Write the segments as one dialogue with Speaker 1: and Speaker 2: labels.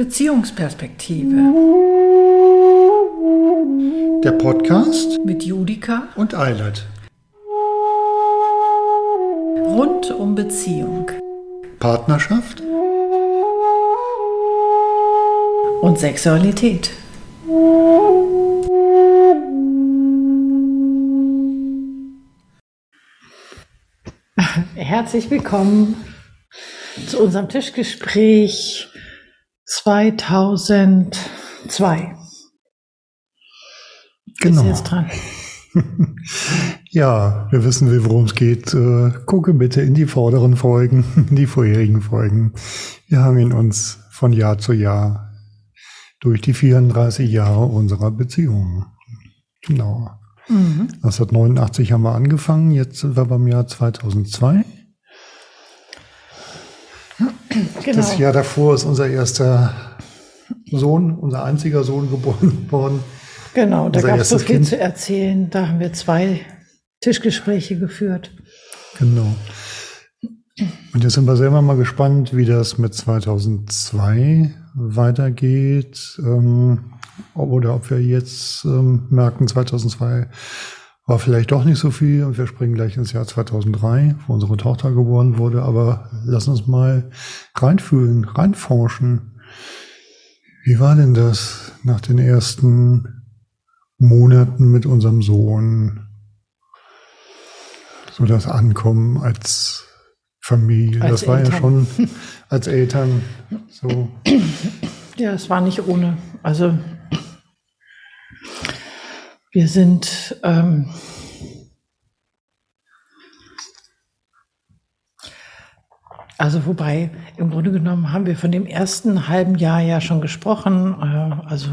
Speaker 1: Beziehungsperspektive.
Speaker 2: Der Podcast
Speaker 1: mit Judika
Speaker 2: und Eilert.
Speaker 1: Rund um Beziehung.
Speaker 2: Partnerschaft
Speaker 1: und Sexualität. Herzlich willkommen zu unserem Tischgespräch 2002.
Speaker 2: Genau.
Speaker 1: Ist jetzt dran.
Speaker 2: ja, wir wissen, worum es geht. Äh, gucke bitte in die vorderen Folgen, in die vorherigen Folgen. Wir hangeln uns von Jahr zu Jahr durch die 34 Jahre unserer Beziehung. Genau. Mhm. 1989 haben wir angefangen, jetzt sind wir beim Jahr 2002. Genau. Das Jahr davor ist unser erster Sohn, unser einziger Sohn geboren worden.
Speaker 1: Genau, da gab es so viel kind. zu erzählen. Da haben wir zwei Tischgespräche geführt.
Speaker 2: Genau. Und jetzt sind wir selber mal gespannt, wie das mit 2002 weitergeht. Ähm, oder ob wir jetzt ähm, merken, 2002 war vielleicht doch nicht so viel und wir springen gleich ins Jahr 2003, wo unsere Tochter geboren wurde. Aber lass uns mal reinfühlen, reinforschen. Wie war denn das nach den ersten Monaten mit unserem Sohn? So das Ankommen als Familie, als das war Eltern. ja schon als Eltern so.
Speaker 1: Ja, es war nicht ohne. Also wir sind ähm, also wobei im Grunde genommen haben wir von dem ersten halben Jahr ja schon gesprochen. Äh, also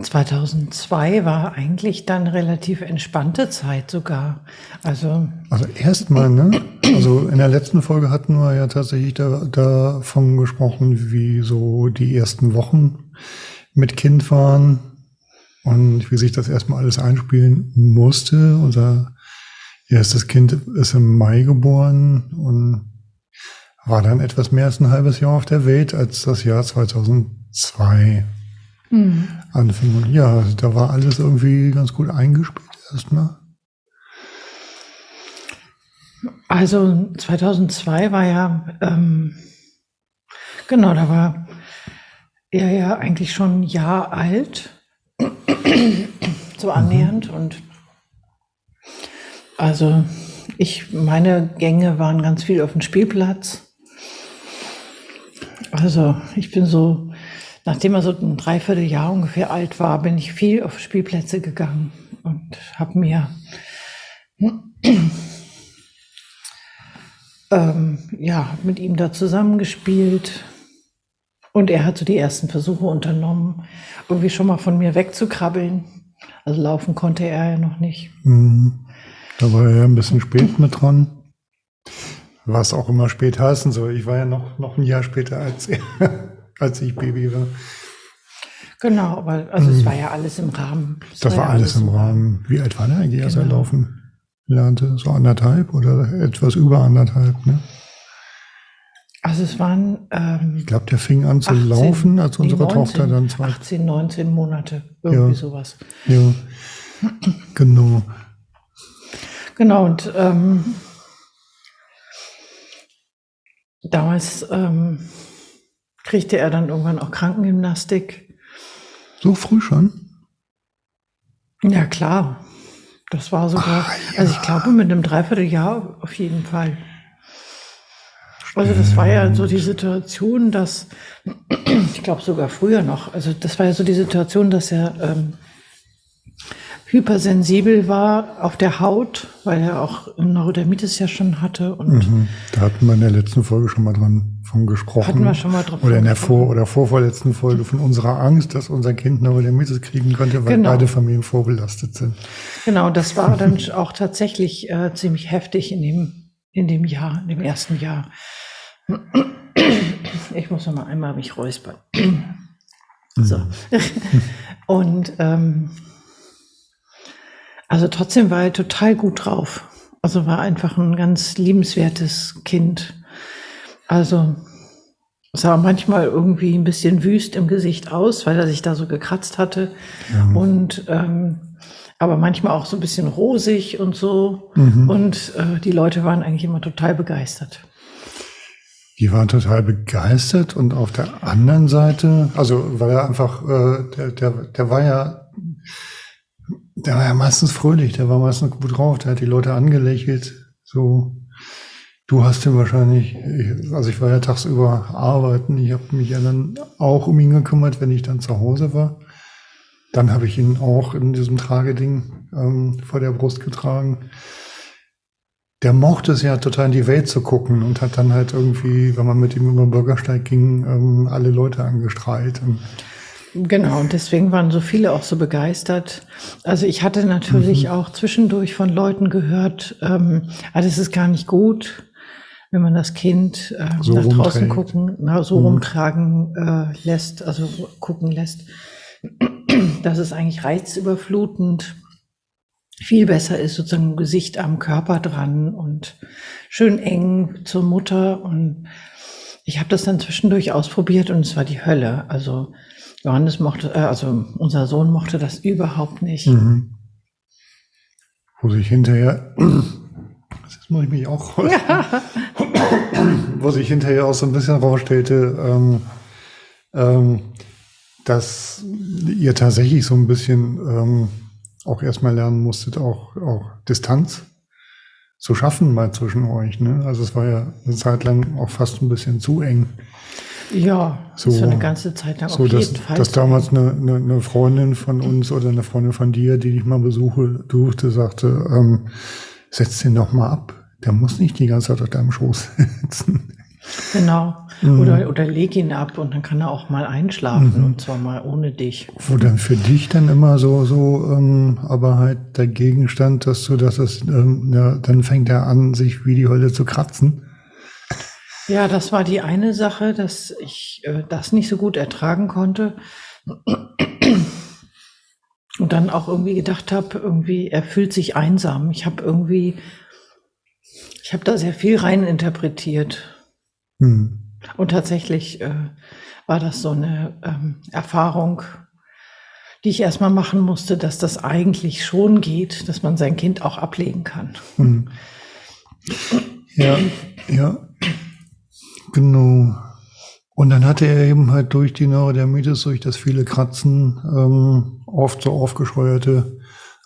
Speaker 1: 2002 war eigentlich dann relativ entspannte Zeit sogar. Also,
Speaker 2: also erstmal, ne? Also in der letzten Folge hatten wir ja tatsächlich da, davon gesprochen, wie so die ersten Wochen mit Kind waren und wie sich das erstmal alles einspielen musste. Unser erstes Kind ist im Mai geboren und war dann etwas mehr als ein halbes Jahr auf der Welt, als das Jahr 2002 mhm. anfing. Und ja, da war alles irgendwie ganz gut eingespielt erstmal.
Speaker 1: Also 2002 war ja, ähm, genau, da war er ja eigentlich schon ein Jahr alt so annähernd. Und also ich, meine Gänge waren ganz viel auf dem Spielplatz. Also ich bin so, nachdem er so ein Dreivierteljahr ungefähr alt war, bin ich viel auf Spielplätze gegangen und habe mir ähm, ja, mit ihm da zusammengespielt, und er hat so die ersten Versuche unternommen, irgendwie schon mal von mir wegzukrabbeln. Also laufen konnte er ja noch nicht.
Speaker 2: Mhm. Da war er ja ein bisschen spät mit dran. Was auch immer spät heißen soll. Ich war ja noch, noch ein Jahr später als, er, als ich Baby war.
Speaker 1: Genau, aber also mhm. es war ja alles im Rahmen.
Speaker 2: Das, das war, ja alles, im Rahmen. Wie alt war der eigentlich, als genau. er laufen lernte? So anderthalb oder etwas über anderthalb, ne?
Speaker 1: Also es waren.
Speaker 2: Ähm, ich glaube, der fing an zu 18, laufen, als unsere 19, Tochter dann
Speaker 1: zwei. 18, 19 Monate, irgendwie ja. sowas.
Speaker 2: Ja, genau.
Speaker 1: Genau, und ähm, damals ähm, kriegte er dann irgendwann auch Krankengymnastik.
Speaker 2: So früh schon?
Speaker 1: Ja, klar. Das war sogar, Ach, ja. also ich glaube, mit einem Dreivierteljahr auf jeden Fall. Also das war ja so die Situation, dass, ich glaube sogar früher noch, also das war ja so die Situation, dass er ähm, hypersensibel war auf der Haut, weil er auch Neurodermitis ja schon hatte. Und
Speaker 2: mhm. Da hatten wir in der letzten Folge schon mal dran von gesprochen.
Speaker 1: Hatten wir schon mal drauf
Speaker 2: Oder in der vor- oder vorvorletzten Folge von unserer Angst, dass unser Kind Neurodermitis kriegen könnte, weil genau. beide Familien vorbelastet sind.
Speaker 1: Genau, das war dann auch tatsächlich äh, ziemlich heftig in dem, in dem Jahr, in dem ersten Jahr. Ich muss noch mal einmal mich räuspern. So. Und ähm, also trotzdem war er total gut drauf. Also war einfach ein ganz liebenswertes Kind. Also sah manchmal irgendwie ein bisschen wüst im Gesicht aus, weil er sich da so gekratzt hatte. Ja. Und ähm, aber manchmal auch so ein bisschen rosig und so. Mhm. Und äh, die Leute waren eigentlich immer total begeistert.
Speaker 2: Die waren total begeistert und auf der anderen Seite, also weil er einfach, äh, der, der, der war ja, der war ja meistens fröhlich, der war meistens gut drauf, der hat die Leute angelächelt, so. Du hast ihn wahrscheinlich, also ich war ja tagsüber arbeiten, ich habe mich ja dann auch um ihn gekümmert, wenn ich dann zu Hause war. Dann habe ich ihn auch in diesem Trageding ähm, vor der Brust getragen. Der mochte es ja total in die Welt zu gucken und hat dann halt irgendwie, wenn man mit ihm über den Bürgersteig ging, ähm, alle Leute angestrahlt.
Speaker 1: Genau, und deswegen waren so viele auch so begeistert. Also ich hatte natürlich mhm. auch zwischendurch von Leuten gehört, ähm, ah, das ist gar nicht gut, wenn man das Kind äh, so nach draußen gucken, na, so mhm. rumtragen äh, lässt, also gucken lässt. Das ist eigentlich reizüberflutend. Viel besser ist sozusagen Gesicht am Körper dran und schön eng zur Mutter. Und ich habe das dann zwischendurch ausprobiert und es war die Hölle. Also Johannes mochte, äh, also unser Sohn mochte das überhaupt nicht. Mhm.
Speaker 2: Wo sich hinterher, das muss ich mich auch, ja. wo sich hinterher auch so ein bisschen rausstellte, ähm, ähm, dass ihr tatsächlich so ein bisschen ähm, auch erstmal lernen musstet, auch, auch Distanz zu schaffen mal zwischen euch. Ne? Also es war ja eine Zeit lang auch fast ein bisschen zu eng.
Speaker 1: Ja, so, so eine ganze Zeit lang
Speaker 2: so, auf dass, jeden Fall. Dass damals eine, eine, eine, Freundin von uns oder eine Freundin von dir, die ich mal besuche, durfte, sagte, ähm, setz den doch mal ab. Der muss nicht die ganze Zeit auf deinem Schoß sitzen.
Speaker 1: Genau. Mhm. Oder, oder leg ihn ab und dann kann er auch mal einschlafen mhm. und zwar mal ohne dich.
Speaker 2: Wo dann für dich dann immer so, so, ähm, aber halt der Gegenstand, dass du, dass es, ähm, ja, dann fängt er an, sich wie die Hölle zu kratzen.
Speaker 1: Ja, das war die eine Sache, dass ich äh, das nicht so gut ertragen konnte. Und dann auch irgendwie gedacht habe, irgendwie, er fühlt sich einsam. Ich habe irgendwie, ich habe da sehr viel rein interpretiert. Hm. Und tatsächlich äh, war das so eine ähm, Erfahrung, die ich erstmal machen musste, dass das eigentlich schon geht, dass man sein Kind auch ablegen kann. Hm.
Speaker 2: Ja, ja, genau. Und dann hatte er eben halt durch die Neurodermitis, durch das viele Kratzen, ähm, oft so aufgescheuerte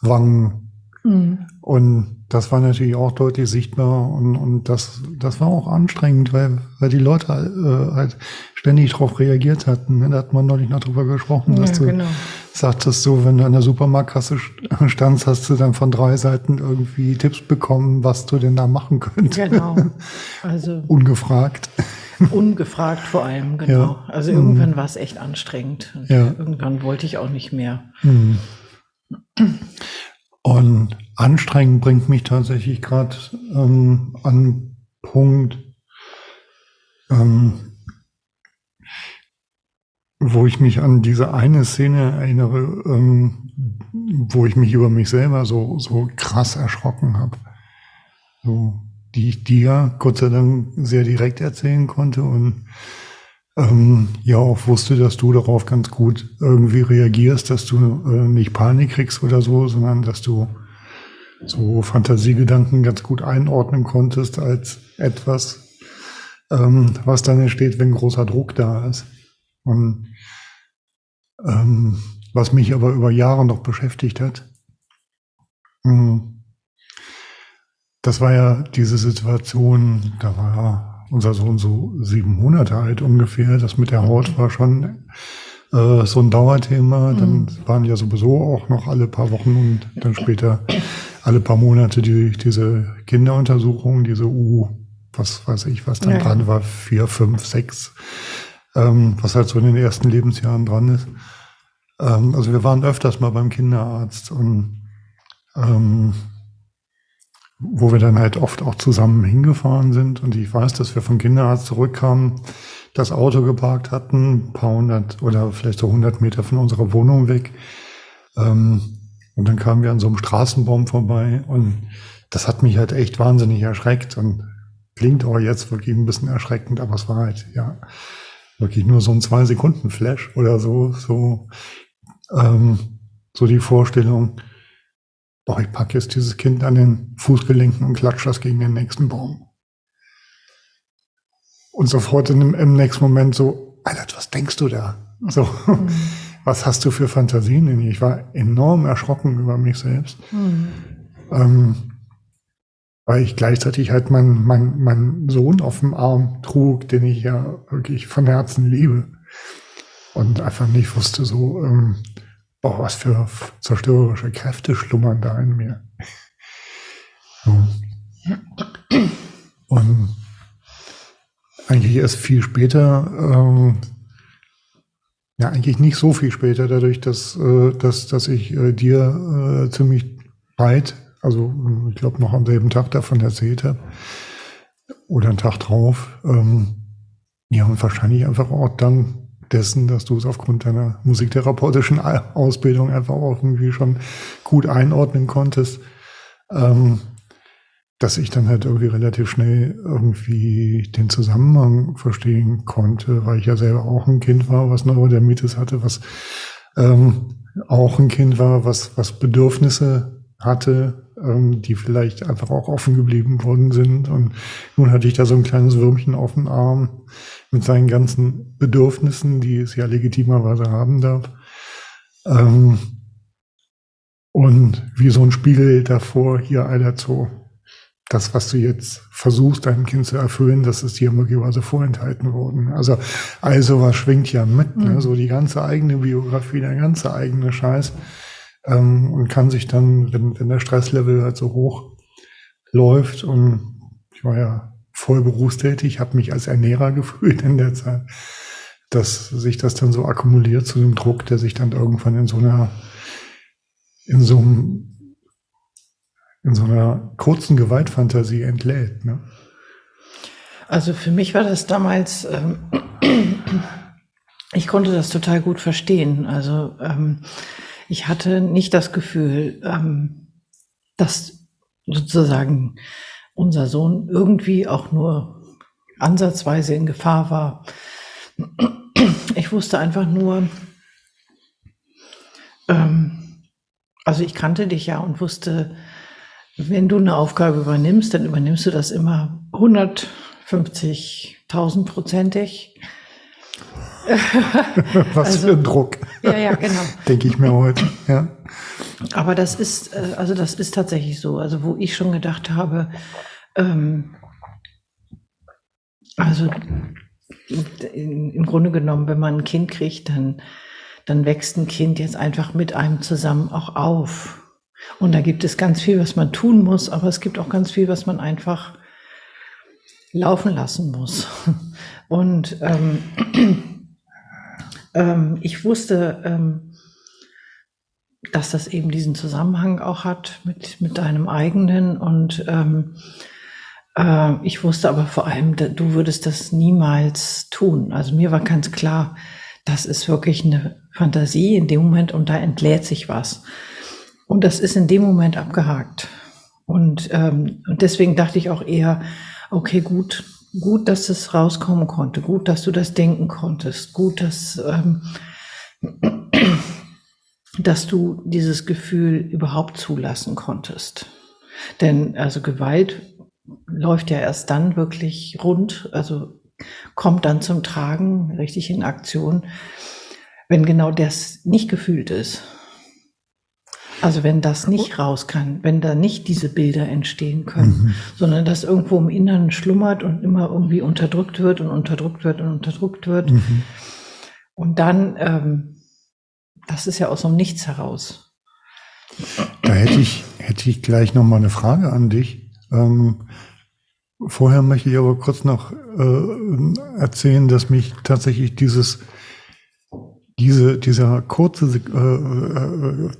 Speaker 2: Wangen. Mhm. Und das war natürlich auch deutlich sichtbar und, und das, das war auch anstrengend, weil, weil die Leute äh, halt ständig darauf reagiert hatten. Da hat man neulich noch drüber gesprochen, dass ja, du genau. sagtest, so, wenn du an der Supermarktkasse standst, hast du dann von drei Seiten irgendwie Tipps bekommen, was du denn da machen könntest. Genau. Also. Ungefragt.
Speaker 1: Ungefragt vor allem, genau. Ja. Also irgendwann mhm. war es echt anstrengend. Ja. Irgendwann wollte ich auch nicht mehr. Mhm.
Speaker 2: Und anstrengend bringt mich tatsächlich gerade ähm, an Punkt, ähm, wo ich mich an diese eine Szene erinnere, ähm, wo ich mich über mich selber so, so krass erschrocken habe. So, die ich dir Gott sei Dank sehr direkt erzählen konnte und ähm, ja auch wusste, dass du darauf ganz gut irgendwie reagierst, dass du äh, nicht Panik kriegst oder so, sondern dass du so Fantasiegedanken ganz gut einordnen konntest als etwas, ähm, was dann entsteht, wenn großer Druck da ist. Und ähm, was mich aber über Jahre noch beschäftigt hat, mh, hm, das war ja diese Situation, da war unser Sohn so sieben Monate alt ungefähr. Das mit der Haut war schon äh, so ein Dauerthema. Dann mhm. waren ja sowieso auch noch alle paar Wochen und dann später alle paar Monate die, diese Kinderuntersuchung, diese U, was weiß ich, was dann ja. dran war, vier, fünf, sechs, ähm, was halt so in den ersten Lebensjahren dran ist. Ähm, also wir waren öfters mal beim Kinderarzt und ähm, wo wir dann halt oft auch zusammen hingefahren sind. Und ich weiß, dass wir vom Kinderarzt zurückkamen, das Auto geparkt hatten, ein paar hundert oder vielleicht so hundert Meter von unserer Wohnung weg. Ähm, und dann kamen wir an so einem Straßenbaum vorbei und das hat mich halt echt wahnsinnig erschreckt und klingt auch jetzt wirklich ein bisschen erschreckend, aber es war halt, ja, wirklich nur so ein zwei Sekunden Flash oder so, so, ähm, so die Vorstellung, boah, ich packe jetzt dieses Kind an den Fußgelenken und klatsche das gegen den nächsten Baum. Und sofort in, im nächsten Moment so, Alter, was denkst du da? So, mhm. was hast du für Fantasien in dir? Ich war enorm erschrocken über mich selbst. Mhm. Ähm, weil ich gleichzeitig halt meinen mein, mein Sohn auf dem Arm trug, den ich ja wirklich von Herzen liebe. Und einfach nicht wusste so, ähm, boah, was für zerstörerische Kräfte schlummern da in mir. Und eigentlich erst viel später, ähm, ja, eigentlich nicht so viel später, dadurch, dass, äh, dass, dass ich äh, dir äh, ziemlich bald also ich glaube noch am selben Tag davon erzählt habe oder einen Tag drauf. Ähm, ja, und wahrscheinlich einfach auch dann dessen, dass du es aufgrund deiner musiktherapeutischen Ausbildung einfach auch irgendwie schon gut einordnen konntest, ähm, dass ich dann halt irgendwie relativ schnell irgendwie den Zusammenhang verstehen konnte, weil ich ja selber auch ein Kind war, was Neurodermitis hatte, was ähm, auch ein Kind war, was, was Bedürfnisse hatte, ähm, die vielleicht einfach auch offen geblieben worden sind. Und nun hatte ich da so ein kleines Würmchen auf dem Arm mit seinen ganzen Bedürfnissen, die es ja legitimerweise haben darf. Ähm, und wie so ein Spiegel davor hier Alter so, das, was du jetzt versuchst, deinem Kind zu erfüllen, das ist dir möglicherweise vorenthalten worden. Also, also was schwingt ja mit, ne? Mhm. so die ganze eigene Biografie, der ganze eigene Scheiß ähm, und kann sich dann, wenn, wenn der Stresslevel halt so hoch läuft und ich war ja voll berufstätig, habe mich als Ernährer gefühlt in der Zeit, dass sich das dann so akkumuliert zu einem Druck, der sich dann irgendwann in so einer in so einem in so einer kurzen Gewaltfantasie entlädt. Ne?
Speaker 1: Also für mich war das damals, ähm, ich konnte das total gut verstehen. Also ähm, ich hatte nicht das Gefühl, ähm, dass sozusagen unser Sohn irgendwie auch nur ansatzweise in Gefahr war. Ich wusste einfach nur, ähm, also ich kannte dich ja und wusste, wenn du eine Aufgabe übernimmst, dann übernimmst du das immer 150.000 prozentig.
Speaker 2: Was also, für ein Druck.
Speaker 1: Ja, ja, genau.
Speaker 2: Denke ich mir heute. Ja.
Speaker 1: Aber das ist, äh, also das ist tatsächlich so. Also wo ich schon gedacht habe, ähm, also im Grunde genommen, wenn man ein Kind kriegt, dann, dann wächst ein Kind jetzt einfach mit einem zusammen auch auf. Und da gibt es ganz viel, was man tun muss, aber es gibt auch ganz viel, was man einfach laufen lassen muss. Und ähm, ähm, ich wusste, ähm, dass das eben diesen Zusammenhang auch hat mit, mit deinem eigenen und ähm, äh, ich wusste aber vor allem, du würdest das niemals tun. Also mir war ganz klar, das ist wirklich eine Fantasie in dem Moment und da entlädt sich was. Und das ist in dem Moment abgehakt. Und, ähm, und deswegen dachte ich auch eher, okay, gut, gut, dass es rauskommen konnte, gut, dass du das denken konntest, gut, dass, ähm, dass du dieses Gefühl überhaupt zulassen konntest. Denn also Gewalt läuft ja erst dann wirklich rund, also kommt dann zum Tragen, richtig in Aktion, wenn genau das nicht gefühlt ist. Also wenn das nicht raus kann, wenn da nicht diese Bilder entstehen können, mhm. sondern das irgendwo im Inneren schlummert und immer irgendwie unterdrückt wird und unterdrückt wird und unterdrückt wird. Mhm. Und dann, ähm, das ist ja aus dem Nichts heraus.
Speaker 2: Da hätte ich, hätte ich gleich noch mal eine Frage an dich. Ähm, vorher möchte ich aber kurz noch äh, erzählen, dass mich tatsächlich dieses diese, dieser kurze, äh, äh,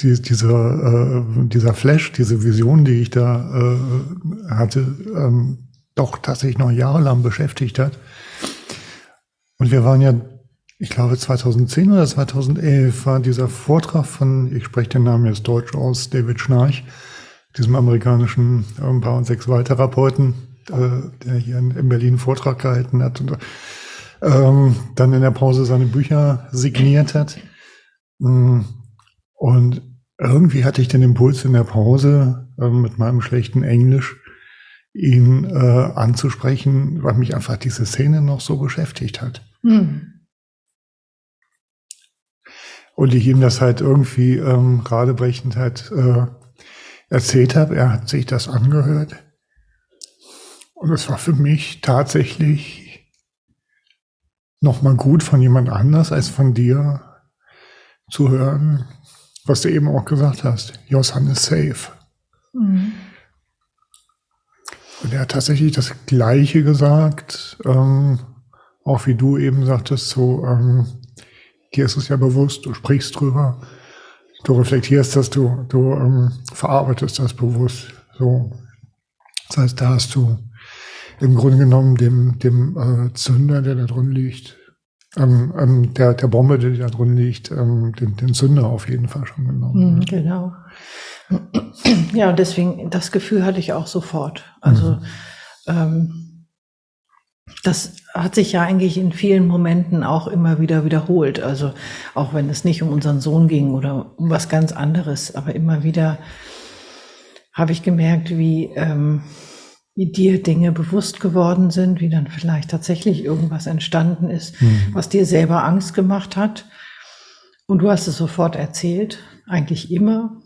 Speaker 2: die, dieser, äh, dieser Flash, diese Vision, die ich da äh, hatte, ähm, doch tatsächlich noch jahrelang beschäftigt hat. Und wir waren ja, ich glaube 2010 oder 2011 war dieser Vortrag von, ich spreche den Namen jetzt deutsch aus, David Schnarch, diesem amerikanischen ein ähm, paar und sechs Therapeuten, äh, der hier in, in Berlin einen Vortrag gehalten hat. Und ähm, dann in der Pause seine Bücher signiert hat. Mm, und irgendwie hatte ich den Impuls in der Pause äh, mit meinem schlechten Englisch, ihn äh, anzusprechen, weil mich einfach diese Szene noch so beschäftigt hat. Hm. Und ich ihm das halt irgendwie ähm, radebrechend halt äh, erzählt habe. Er hat sich das angehört. Und es war für mich tatsächlich nochmal gut von jemand anders als von dir zu hören, was du eben auch gesagt hast. Your son is safe. Mhm. Und er hat tatsächlich das Gleiche gesagt, ähm, auch wie du eben sagtest, so, ähm, dir ist es ja bewusst, du sprichst drüber, du reflektierst das, du, du ähm, verarbeitest das bewusst. So. Das heißt, da hast du im Grunde genommen dem, dem äh, Zünder, der da drin liegt, ähm, ähm, der, der Bombe, die da drin liegt, ähm, den, den Zünder auf jeden Fall schon genommen.
Speaker 1: Mhm, genau. Ja, und deswegen, das Gefühl hatte ich auch sofort. Also, mhm. ähm, das hat sich ja eigentlich in vielen Momenten auch immer wieder wiederholt. Also, auch wenn es nicht um unseren Sohn ging oder um was ganz anderes, aber immer wieder habe ich gemerkt, wie, ähm, wie dir Dinge bewusst geworden sind, wie dann vielleicht tatsächlich irgendwas entstanden ist, mhm. was dir selber Angst gemacht hat. Und du hast es sofort erzählt, eigentlich immer.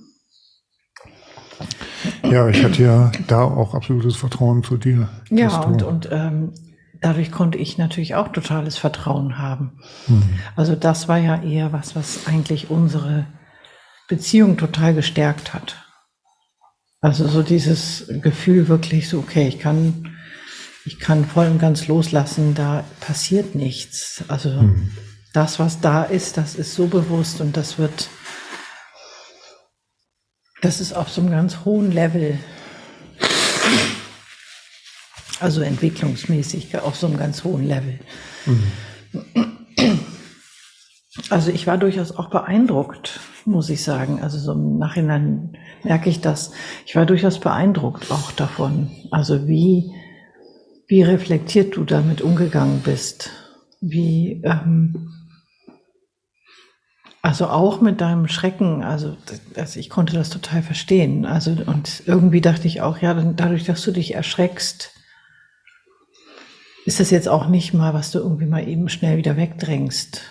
Speaker 2: Ja, ich hatte ja da auch absolutes Vertrauen zu dir.
Speaker 1: Ja, und, und ähm, dadurch konnte ich natürlich auch totales Vertrauen haben. Mhm. Also das war ja eher was, was eigentlich unsere Beziehung total gestärkt hat. Also so dieses Gefühl wirklich so, okay, ich kann, ich kann voll und ganz loslassen, da passiert nichts. Also mhm. das, was da ist, das ist so bewusst und das wird, das ist auf so einem ganz hohen Level. Also entwicklungsmäßig auf so einem ganz hohen Level. Mhm. Also ich war durchaus auch beeindruckt, muss ich sagen. Also so im Nachhinein merke ich das. Ich war durchaus beeindruckt auch davon. Also wie, wie reflektiert du damit umgegangen bist. Wie, ähm, also auch mit deinem Schrecken, also, also ich konnte das total verstehen. Also und irgendwie dachte ich auch, ja, dadurch, dass du dich erschreckst, ist das jetzt auch nicht mal, was du irgendwie mal eben schnell wieder wegdrängst.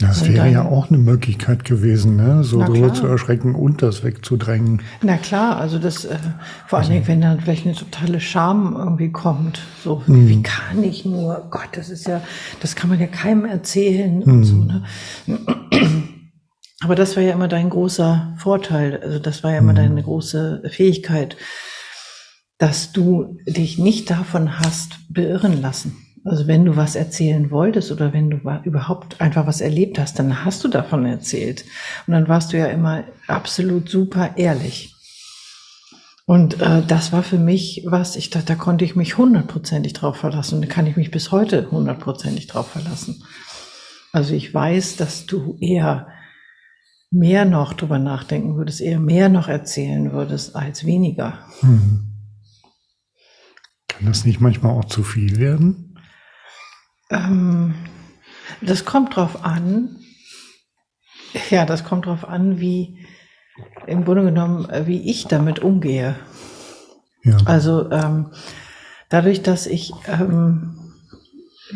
Speaker 2: Das wäre ja auch eine Möglichkeit gewesen, ne? so drüber zu erschrecken und das wegzudrängen.
Speaker 1: Na klar, also das, äh, vor allen Dingen, wenn dann vielleicht eine totale Scham irgendwie kommt. So, hm. wie kann ich nur, Gott, das ist ja, das kann man ja keinem erzählen hm. und so, ne? Aber das war ja immer dein großer Vorteil, also das war ja immer hm. deine große Fähigkeit, dass du dich nicht davon hast beirren lassen. Also wenn du was erzählen wolltest oder wenn du überhaupt einfach was erlebt hast, dann hast du davon erzählt. Und dann warst du ja immer absolut super ehrlich. Und äh, das war für mich was, ich dachte, da konnte ich mich hundertprozentig drauf verlassen. Und da kann ich mich bis heute hundertprozentig drauf verlassen. Also ich weiß, dass du eher mehr noch drüber nachdenken würdest, eher mehr noch erzählen würdest als weniger. Hm.
Speaker 2: Kann das nicht manchmal auch zu viel werden?
Speaker 1: Ähm, das kommt drauf an. Ja, das kommt drauf an, wie im Grunde genommen, äh, wie ich damit umgehe. Ja. Also ähm, dadurch, dass ich, ähm,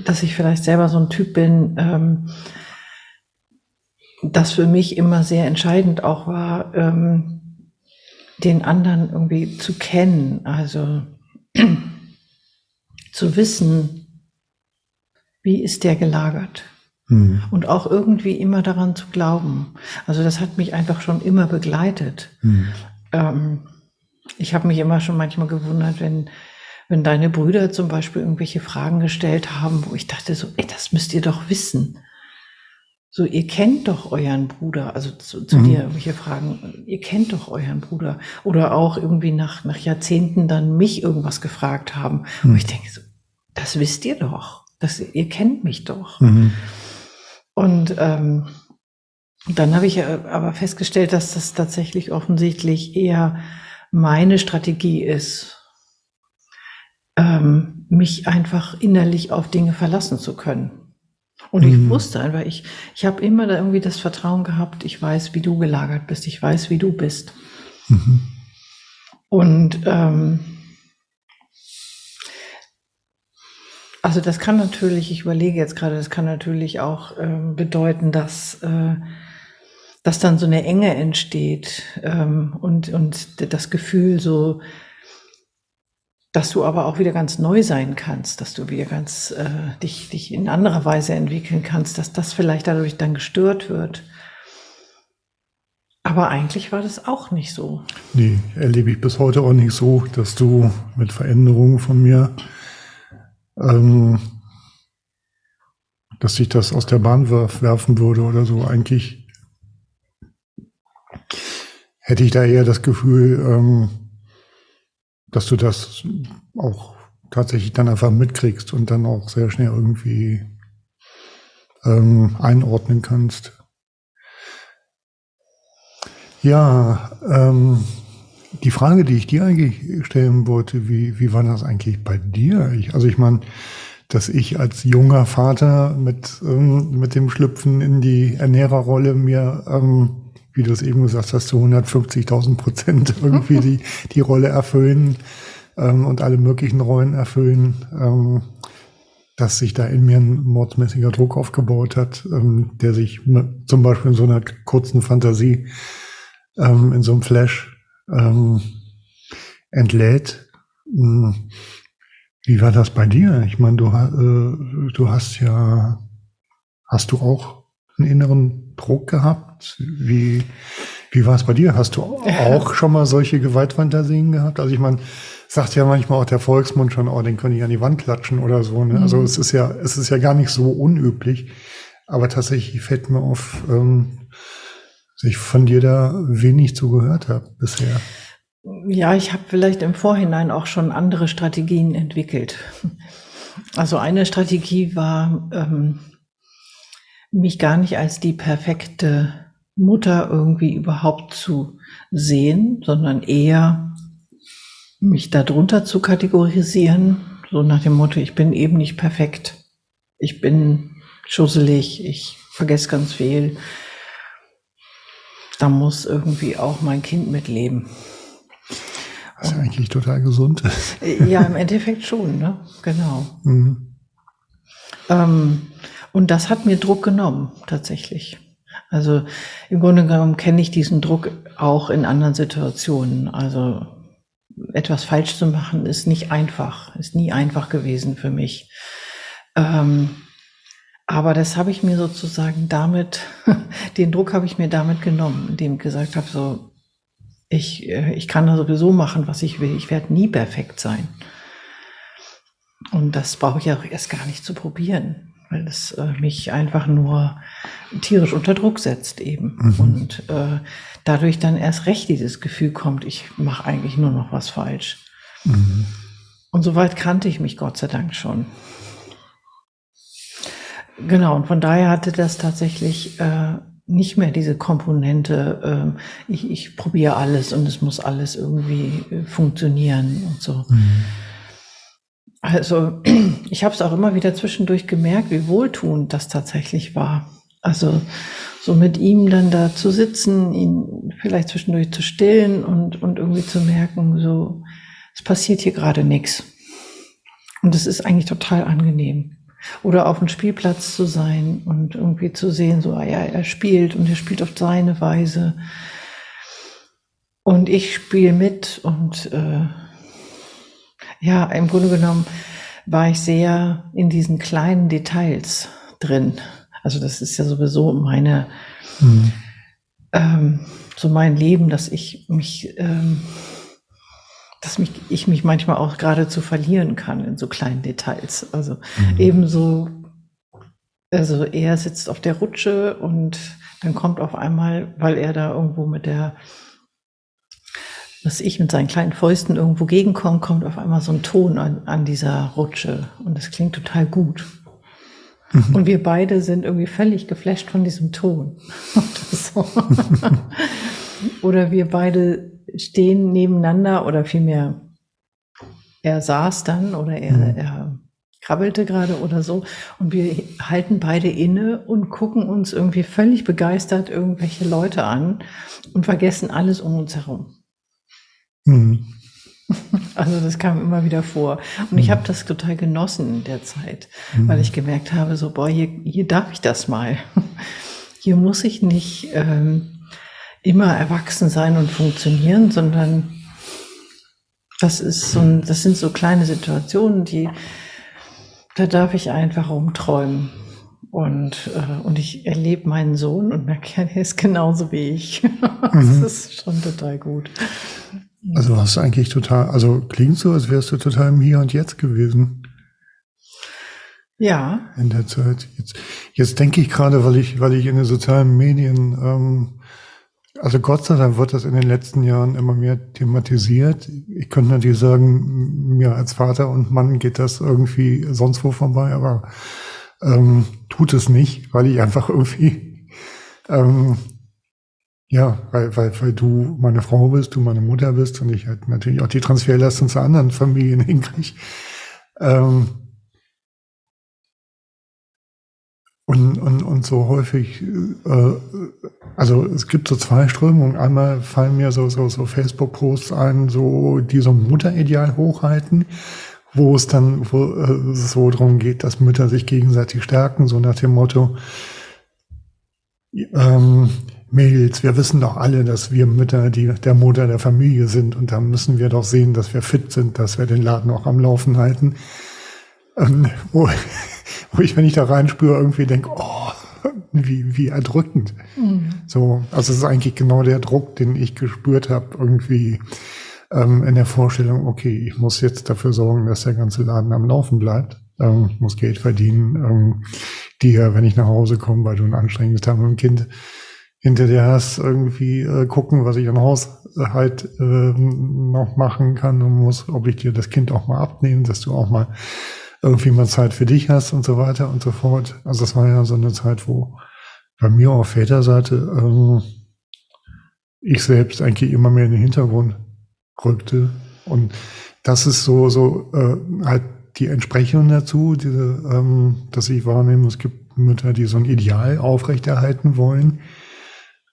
Speaker 1: dass ich vielleicht selber so ein Typ bin, ähm, das für mich immer sehr entscheidend auch war, ähm, den anderen irgendwie zu kennen, also zu wissen, wie ist der gelagert? Mhm. Und auch irgendwie immer daran zu glauben. Also das hat mich einfach schon immer begleitet. Mhm. Ähm, ich habe mich immer schon manchmal gewundert, wenn, wenn deine Brüder zum Beispiel irgendwelche Fragen gestellt haben, wo ich dachte so, ey, das müsst ihr doch wissen. So, ihr kennt doch euren Bruder, also zu, zu mhm. dir irgendwelche Fragen, ihr kennt doch euren Bruder. Oder auch irgendwie nach, nach Jahrzehnten dann mich irgendwas gefragt haben, mhm. ich denke so, das wisst ihr doch. Das, ihr kennt mich doch. Mhm. Und ähm, dann habe ich aber festgestellt, dass das tatsächlich offensichtlich eher meine Strategie ist, ähm, mich einfach innerlich auf Dinge verlassen zu können. Und ich mhm. wusste einfach, ich, ich habe immer da irgendwie das Vertrauen gehabt, ich weiß, wie du gelagert bist, ich weiß, wie du bist. Mhm. Und ähm, also das kann natürlich, ich überlege jetzt gerade, das kann natürlich auch ähm, bedeuten, dass, äh, dass dann so eine Enge entsteht ähm, und, und das Gefühl so, dass du aber auch wieder ganz neu sein kannst, dass du wieder ganz äh, dich, dich in anderer Weise entwickeln kannst, dass das vielleicht dadurch dann gestört wird. Aber eigentlich war das auch nicht so.
Speaker 2: Nee, erlebe ich bis heute auch nicht so, dass du mit Veränderungen von mir, ähm, dass sich das aus der Bahn werf, werfen würde oder so. Eigentlich hätte ich da eher das Gefühl, ähm, dass du das auch tatsächlich dann einfach mitkriegst und dann auch sehr schnell irgendwie ähm, einordnen kannst. Ja, ähm, die Frage, die ich dir eigentlich stellen wollte, wie, wie war das eigentlich bei dir? Ich, also ich meine, dass ich als junger Vater mit, ähm, mit dem Schlüpfen in die Ernährerrolle mir, ähm, wie du es eben gesagt hast, zu 150.000 Prozent irgendwie die, die Rolle erfüllen ähm, und alle möglichen Rollen erfüllen, ähm, dass sich da in mir ein mordsmäßiger Druck aufgebaut hat, ähm, der sich zum Beispiel in so einer kurzen Fantasie ähm, in so einem Flash ähm, entlädt. Hm. Wie war das bei dir? Ich meine, du, äh, du hast ja, hast du auch einen inneren Druck gehabt? Wie, wie war es bei dir? Hast du auch schon mal solche Gewaltfantasien gehabt? Also ich meine, sagt ja manchmal auch der Volksmund schon, oh, den kann ich an die Wand klatschen oder so. Ne? Also mhm. Es ist ja, es ist ja gar nicht so unüblich. Aber tatsächlich fällt mir auf, ähm, ich von dir da wenig zugehört habe bisher.
Speaker 1: Ja, ich habe vielleicht im Vorhinein auch schon andere Strategien entwickelt. Also eine Strategie war, ähm, mich gar nicht als die perfekte Mutter irgendwie überhaupt zu sehen, sondern eher mich darunter zu kategorisieren, so nach dem Motto, ich bin eben nicht perfekt, ich bin schusselig, ich vergesse ganz viel, da muss irgendwie auch mein Kind mitleben.
Speaker 2: Was ja eigentlich total gesund
Speaker 1: ist. Äh, ja, im Endeffekt schon, ne? Genau. Mhm. Ähm, und das hat mir Druck genommen, tatsächlich. Also im Grunde genommen kenne ich diesen Druck auch in anderen Situationen. Also etwas falsch zu machen ist nicht einfach, ist nie einfach gewesen für mich. Ähm, aber das habe ich mir sozusagen damit, den Druck habe ich mir damit genommen, indem ich gesagt habe, so, ich, äh, ich kann da sowieso machen, was ich will. Ich werde nie perfekt sein. Und das brauche ich auch erst gar nicht zu probieren, weil es äh, mich einfach nur tierisch unter Druck setzt eben. Mhm. Und äh, dadurch dann erst recht dieses Gefühl kommt, ich mache eigentlich nur noch was falsch. Mhm. Und soweit kannte ich mich Gott sei Dank schon. Genau, und von daher hatte das tatsächlich äh, nicht mehr diese Komponente, äh, ich, ich probiere alles und es muss alles irgendwie äh, funktionieren und so. Mhm. Also ich habe es auch immer wieder zwischendurch gemerkt, wie wohltuend das tatsächlich war. Also so mit ihm dann da zu sitzen, ihn vielleicht zwischendurch zu stillen und, und irgendwie zu merken, so, es passiert hier gerade nichts. Und es ist eigentlich total angenehm. Oder auf dem Spielplatz zu sein und irgendwie zu sehen, so, ah ja, er spielt und er spielt auf seine Weise. Und ich spiele mit und äh, ja, im Grunde genommen war ich sehr in diesen kleinen Details drin. Also das ist ja sowieso meine, mhm. ähm, so mein Leben, dass ich mich ähm, dass mich, ich mich manchmal auch geradezu verlieren kann in so kleinen Details. Also mhm. ebenso, also er sitzt auf der Rutsche und dann kommt auf einmal, weil er da irgendwo mit der, was ich mit seinen kleinen Fäusten irgendwo gegenkomme, kommt auf einmal so ein Ton an, an dieser Rutsche und das klingt total gut. Mhm. Und wir beide sind irgendwie völlig geflasht von diesem Ton. Oder wir beide stehen nebeneinander oder vielmehr er saß dann oder er, mhm. er krabbelte gerade oder so und wir halten beide inne und gucken uns irgendwie völlig begeistert irgendwelche Leute an und vergessen alles um uns herum. Mhm. Also das kam immer wieder vor. Und ich mhm. habe das total genossen in der Zeit, mhm. weil ich gemerkt habe, so, boah, hier, hier darf ich das mal. Hier muss ich nicht ähm, immer erwachsen sein und funktionieren, sondern das ist so ein, das sind so kleine Situationen, die, da darf ich einfach rumträumen. Und, äh, und ich erlebe meinen Sohn und merke, er ist genauso wie ich. das mhm. ist schon total gut.
Speaker 2: Also hast du eigentlich total, also klingt so, als wärst du total im Hier und Jetzt gewesen.
Speaker 1: Ja.
Speaker 2: In der Zeit. Jetzt, jetzt denke ich gerade, weil ich, weil ich in den sozialen Medien, ähm, also Gott sei Dank wird das in den letzten Jahren immer mehr thematisiert. Ich könnte natürlich sagen, mir als Vater und Mann geht das irgendwie sonst wo vorbei, aber ähm, tut es nicht, weil ich einfach irgendwie ähm, ja, weil, weil, weil du meine Frau bist, du meine Mutter bist und ich halt natürlich auch die Transferleistung zu anderen Familien hinkriege. Ähm, und, und, und so häufig, äh, also es gibt so zwei Strömungen. Einmal fallen mir so, so, so Facebook-Posts ein, so, die so ein Mutterideal hochhalten, wo es dann wo, äh, so darum geht, dass Mütter sich gegenseitig stärken, so nach dem Motto, ähm, Mädels, wir wissen doch alle, dass wir Mütter die, der Mutter der Familie sind und da müssen wir doch sehen, dass wir fit sind, dass wir den Laden auch am Laufen halten. Ähm, wo, wo ich, wenn ich da reinspüre, irgendwie denke, oh, wie, wie erdrückend. Mhm. So, also es ist eigentlich genau der Druck, den ich gespürt habe, irgendwie ähm, in der Vorstellung, okay, ich muss jetzt dafür sorgen, dass der ganze Laden am Laufen bleibt. Ähm, muss Geld verdienen, ähm, dir, wenn ich nach Hause komme, weil du ein anstrengendes Tag mit dem Kind hinter dir hast, irgendwie äh, gucken, was ich am Haus halt äh, noch machen kann und muss, ob ich dir das Kind auch mal abnehme, dass du auch mal irgendwie mal Zeit für dich hast und so weiter und so fort. Also das war ja so eine Zeit, wo bei mir auf Väterseite ähm, ich selbst eigentlich immer mehr in den Hintergrund rückte. Und das ist so, so äh, halt die Entsprechung dazu, diese, ähm, dass ich wahrnehme, es gibt Mütter, die so ein Ideal aufrechterhalten wollen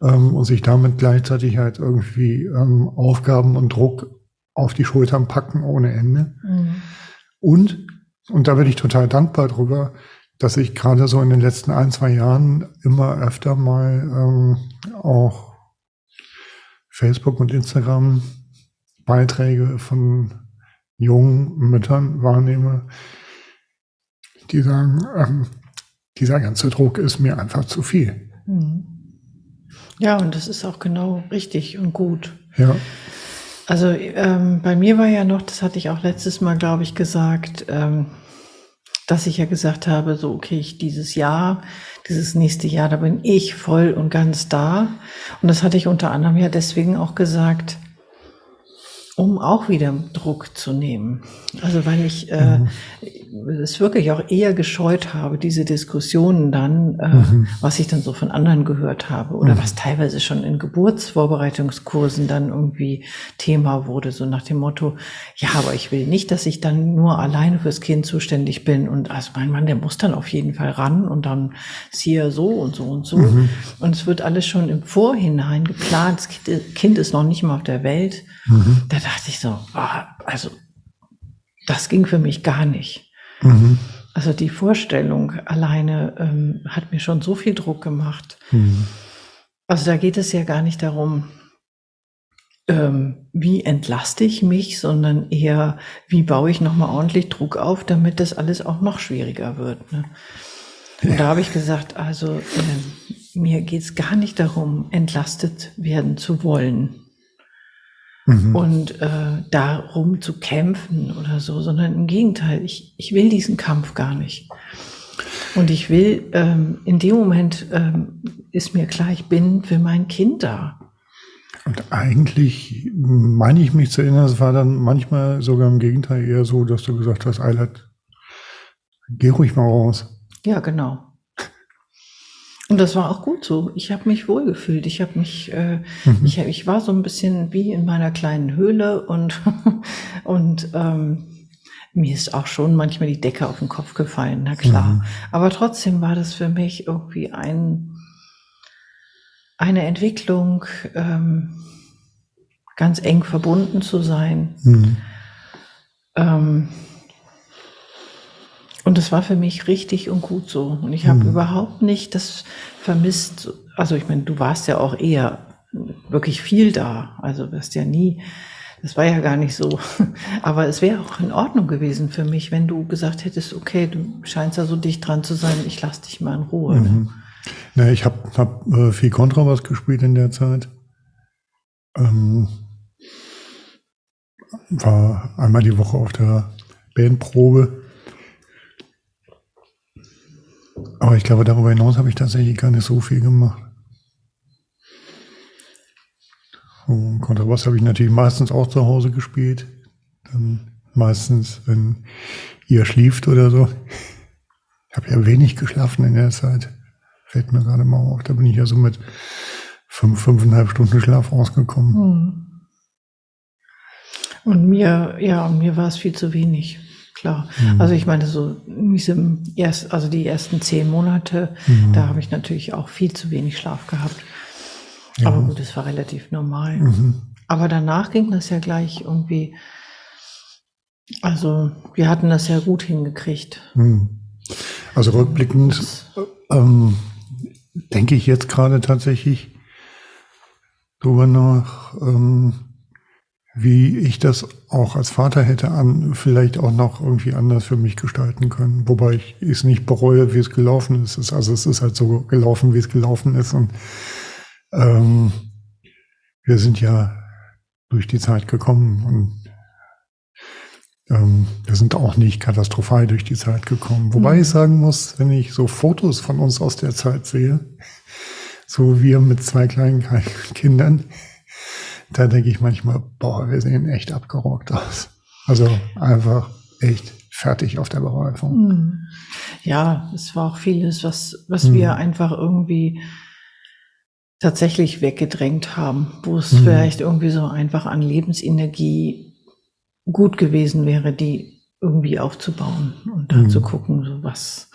Speaker 2: ähm, und sich damit gleichzeitig halt irgendwie ähm, Aufgaben und Druck auf die Schultern packen ohne Ende. Mhm. Und, und da bin ich total dankbar drüber, dass ich gerade so in den letzten ein, zwei Jahren immer öfter mal ähm, auch Facebook und Instagram Beiträge von jungen Müttern wahrnehme, die sagen, ähm, dieser ganze Druck ist mir einfach zu viel. Mhm.
Speaker 1: Ja, und das ist auch genau richtig und gut.
Speaker 2: Ja.
Speaker 1: Also ähm, bei mir war ja noch, das hatte ich auch letztes Mal, glaube ich, gesagt, ähm, dass ich ja gesagt habe, so okay, ich dieses Jahr, dieses nächste Jahr, da bin ich voll und ganz da. Und das hatte ich unter anderem ja deswegen auch gesagt, um auch wieder Druck zu nehmen. Also weil ich äh, mhm. es wirklich auch eher gescheut habe, diese Diskussionen dann, äh, mhm. was ich dann so von anderen gehört habe oder mhm. was teilweise schon in Geburtsvorbereitungskursen dann irgendwie Thema wurde, so nach dem Motto, ja, aber ich will nicht, dass ich dann nur alleine fürs Kind zuständig bin und also mein Mann, der muss dann auf jeden Fall ran und dann ist hier so und so und so. Mhm. Und es wird alles schon im Vorhinein geplant. Das Kind ist noch nicht mal auf der Welt. Mhm. Da dachte ich so, oh, also das ging für mich gar nicht. Mhm. Also die Vorstellung alleine ähm, hat mir schon so viel Druck gemacht. Mhm. Also da geht es ja gar nicht darum, ähm, wie entlaste ich mich, sondern eher, wie baue ich nochmal ordentlich Druck auf, damit das alles auch noch schwieriger wird. Ne? Und ja. da habe ich gesagt, also äh, mir geht es gar nicht darum, entlastet werden zu wollen mhm. und äh, darum zu kämpfen oder so, sondern im Gegenteil, ich, ich will diesen Kampf gar nicht. Und ich will, ähm, in dem Moment ähm, ist mir klar, ich bin für mein Kind da.
Speaker 2: Und eigentlich meine ich mich zu erinnern, es war dann manchmal sogar im Gegenteil eher so, dass du gesagt hast, Eilert, geh ruhig mal raus.
Speaker 1: Ja, genau. Und das war auch gut so. Ich habe mich wohlgefühlt. Ich habe mich, äh, mhm. ich, ich war so ein bisschen wie in meiner kleinen Höhle und und ähm, mir ist auch schon manchmal die Decke auf den Kopf gefallen, na klar. Mhm. Aber trotzdem war das für mich irgendwie ein, eine Entwicklung, ähm, ganz eng verbunden zu sein. Mhm. Ähm, und das war für mich richtig und gut so. Und ich habe mhm. überhaupt nicht das vermisst. Also ich meine, du warst ja auch eher wirklich viel da. Also wirst ja nie, das war ja gar nicht so. Aber es wäre auch in Ordnung gewesen für mich, wenn du gesagt hättest, okay, du scheinst ja so dicht dran zu sein, ich lass dich mal in Ruhe. Mhm.
Speaker 2: Ja, ich habe hab, äh, viel Kontrabass gespielt in der Zeit. Ähm, war einmal die Woche auf der Bandprobe Aber ich glaube, darüber hinaus habe ich tatsächlich gar nicht so viel gemacht. Und Kontrabass habe ich natürlich meistens auch zu Hause gespielt. Dann meistens, wenn ihr schlieft oder so. Ich habe ja wenig geschlafen in der Zeit. Fällt mir gerade mal auf. Da bin ich ja so mit fünf, fünfeinhalb Stunden Schlaf rausgekommen. Hm.
Speaker 1: Und mir, ja, mir war es viel zu wenig klar. Mhm. Also ich meine, so diesem erst, also die ersten zehn Monate, mhm. da habe ich natürlich auch viel zu wenig Schlaf gehabt. Ja. Aber gut, das war relativ normal. Mhm. Aber danach ging das ja gleich irgendwie. Also wir hatten das ja gut hingekriegt.
Speaker 2: Mhm. Also rückblickend ähm, denke ich jetzt gerade tatsächlich drüber nach. Ähm, wie ich das auch als Vater hätte an, vielleicht auch noch irgendwie anders für mich gestalten können. Wobei ich es nicht bereue, wie es gelaufen ist. Also es ist halt so gelaufen, wie es gelaufen ist. Und ähm, wir sind ja durch die Zeit gekommen und ähm, wir sind auch nicht katastrophal durch die Zeit gekommen. Wobei mhm. ich sagen muss, wenn ich so Fotos von uns aus der Zeit sehe, so wir mit zwei kleinen Kindern, da denke ich manchmal, boah, wir sehen echt abgerockt aus. Also einfach echt fertig auf der Bereifung. Hm.
Speaker 1: Ja, es war auch vieles, was, was hm. wir einfach irgendwie tatsächlich weggedrängt haben, wo es hm. vielleicht irgendwie so einfach an Lebensenergie gut gewesen wäre, die irgendwie aufzubauen und dann zu hm. gucken, so was,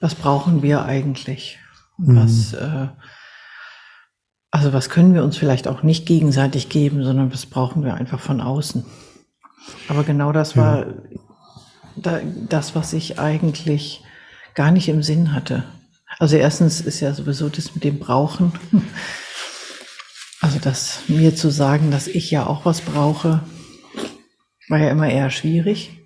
Speaker 1: was brauchen wir eigentlich und hm. was, äh, also was können wir uns vielleicht auch nicht gegenseitig geben, sondern was brauchen wir einfach von außen. Aber genau das war ja. das, was ich eigentlich gar nicht im Sinn hatte. Also erstens ist ja sowieso das mit dem Brauchen. Also das mir zu sagen, dass ich ja auch was brauche, war ja immer eher schwierig.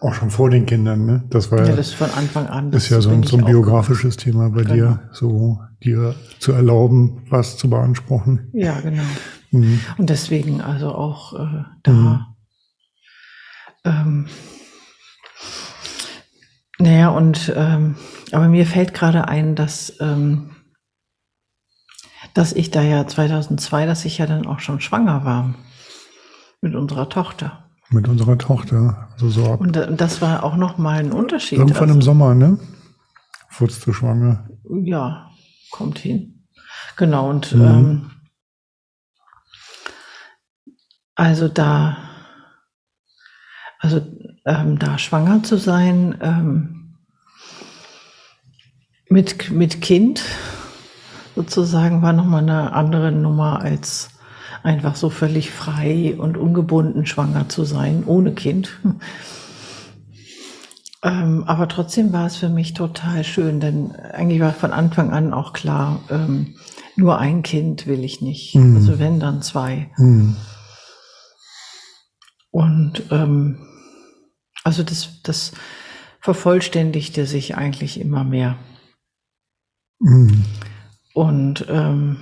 Speaker 2: Auch schon vor den Kindern, ne?
Speaker 1: Das war ja, das von Anfang an.
Speaker 2: Das ist ja so ein, so ein biografisches Thema bei genau. dir, so dir zu erlauben, was zu beanspruchen.
Speaker 1: Ja, genau. Mhm. Und deswegen also auch äh, da. Mhm. Ähm, naja, und ähm, aber mir fällt gerade ein, dass ähm, dass ich da ja 2002, dass ich ja dann auch schon schwanger war mit unserer Tochter.
Speaker 2: Mit unserer Tochter. Also so
Speaker 1: ab und das war auch nochmal ein Unterschied.
Speaker 2: Irgendwann also, im Sommer, ne? Wurdest du schwanger?
Speaker 1: Ja, kommt hin. Genau, und mhm. ähm, also da, also ähm, da schwanger zu sein ähm, mit, mit Kind sozusagen war nochmal eine andere Nummer als einfach so völlig frei und ungebunden schwanger zu sein, ohne Kind. Ähm, aber trotzdem war es für mich total schön, denn eigentlich war von Anfang an auch klar, ähm, nur ein Kind will ich nicht. Mhm. Also wenn, dann zwei. Mhm. Und ähm, also das, das vervollständigte sich eigentlich immer mehr. Mhm. Und ähm,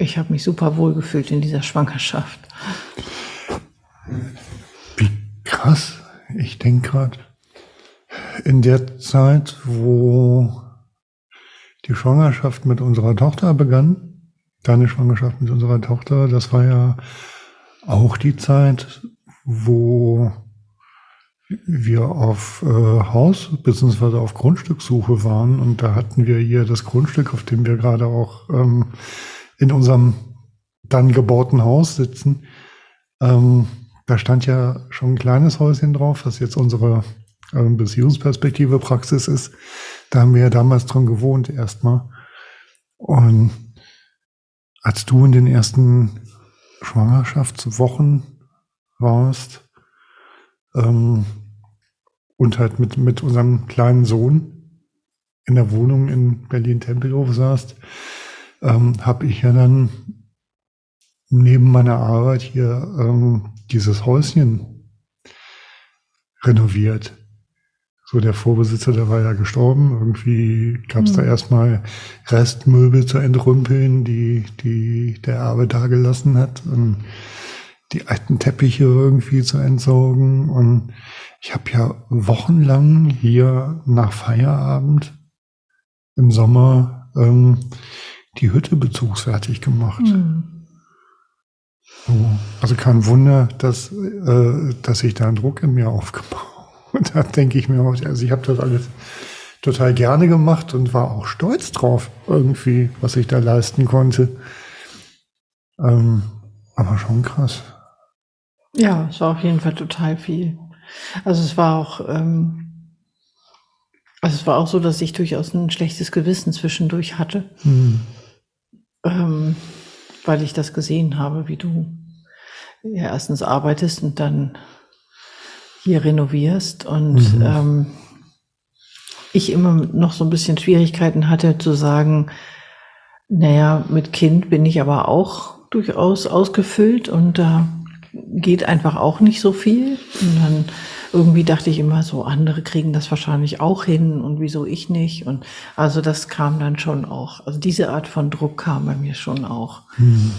Speaker 1: ich habe mich super wohl gefühlt in dieser Schwangerschaft.
Speaker 2: Wie krass. Ich denke gerade, in der Zeit, wo die Schwangerschaft mit unserer Tochter begann, deine Schwangerschaft mit unserer Tochter, das war ja auch die Zeit, wo wir auf äh, Haus- bzw. auf Grundstückssuche waren und da hatten wir hier das Grundstück, auf dem wir gerade auch ähm, in unserem dann gebauten Haus sitzen. Ähm, da stand ja schon ein kleines Häuschen drauf, was jetzt unsere äh, Beziehungsperspektive Praxis ist. Da haben wir ja damals dran gewohnt erstmal. Und als du in den ersten Schwangerschaftswochen warst ähm, und halt mit, mit unserem kleinen Sohn in der Wohnung in Berlin-Tempelhof saßt, ähm, habe ich ja dann neben meiner Arbeit hier ähm, dieses Häuschen renoviert. So der Vorbesitzer, der war ja gestorben. Irgendwie gab es mhm. da erstmal Restmöbel zu entrümpeln, die, die der Erbe da gelassen hat. Und die alten Teppiche irgendwie zu entsorgen. Und ich habe ja wochenlang hier nach Feierabend im Sommer ähm, die Hütte bezugsfertig gemacht. Mhm. Also kein Wunder, dass, äh, dass sich da ein Druck in mir aufgebaut da denke ich mir auch, also ich habe das alles total gerne gemacht und war auch stolz drauf, irgendwie, was ich da leisten konnte. Ähm, aber schon krass.
Speaker 1: Ja, es war auf jeden Fall total viel. Also es war auch, ähm, also es war auch so, dass ich durchaus ein schlechtes Gewissen zwischendurch hatte, hm. Ähm, weil ich das gesehen habe, wie du ja erstens arbeitest und dann hier renovierst und mhm. ähm, ich immer noch so ein bisschen Schwierigkeiten hatte zu sagen, naja, mit Kind bin ich aber auch durchaus ausgefüllt und da geht einfach auch nicht so viel. Und dann irgendwie dachte ich immer so, andere kriegen das wahrscheinlich auch hin und wieso ich nicht. Und also das kam dann schon auch. Also diese Art von Druck kam bei mir schon auch. Mhm.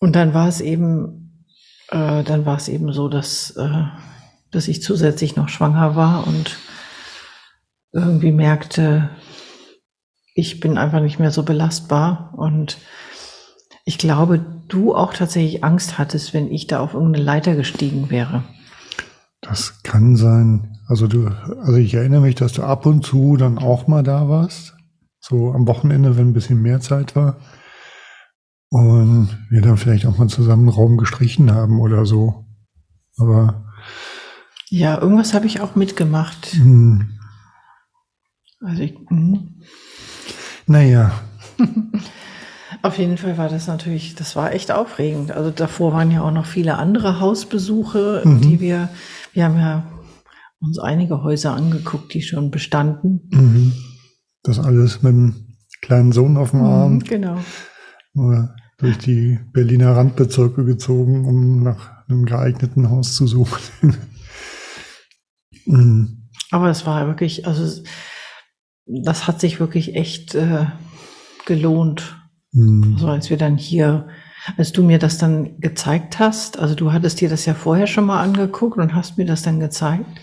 Speaker 1: Und dann war es eben äh, dann war es eben so, dass, äh, dass ich zusätzlich noch schwanger war und irgendwie merkte, ich bin einfach nicht mehr so belastbar. Und ich glaube, du auch tatsächlich Angst hattest, wenn ich da auf irgendeine Leiter gestiegen wäre.
Speaker 2: Das kann sein. Also du, also ich erinnere mich, dass du ab und zu dann auch mal da warst. So am Wochenende, wenn ein bisschen mehr Zeit war. Und wir dann vielleicht auch mal zusammen einen Raum gestrichen haben oder so. Aber.
Speaker 1: Ja, irgendwas habe ich auch mitgemacht. Hm. Also ich. Hm.
Speaker 2: Naja.
Speaker 1: Auf jeden Fall war das natürlich, das war echt aufregend. Also davor waren ja auch noch viele andere Hausbesuche, mhm. die wir, wir haben ja uns einige Häuser angeguckt, die schon bestanden.
Speaker 2: Mhm. Das alles mit einem kleinen Sohn auf dem Arm. Mhm,
Speaker 1: genau
Speaker 2: durch die Berliner Randbezirke gezogen, um nach einem geeigneten Haus zu suchen.
Speaker 1: mhm. Aber es war wirklich, also das hat sich wirklich echt äh, gelohnt. Mhm. Also als wir dann hier, als du mir das dann gezeigt hast, also du hattest dir das ja vorher schon mal angeguckt und hast mir das dann gezeigt.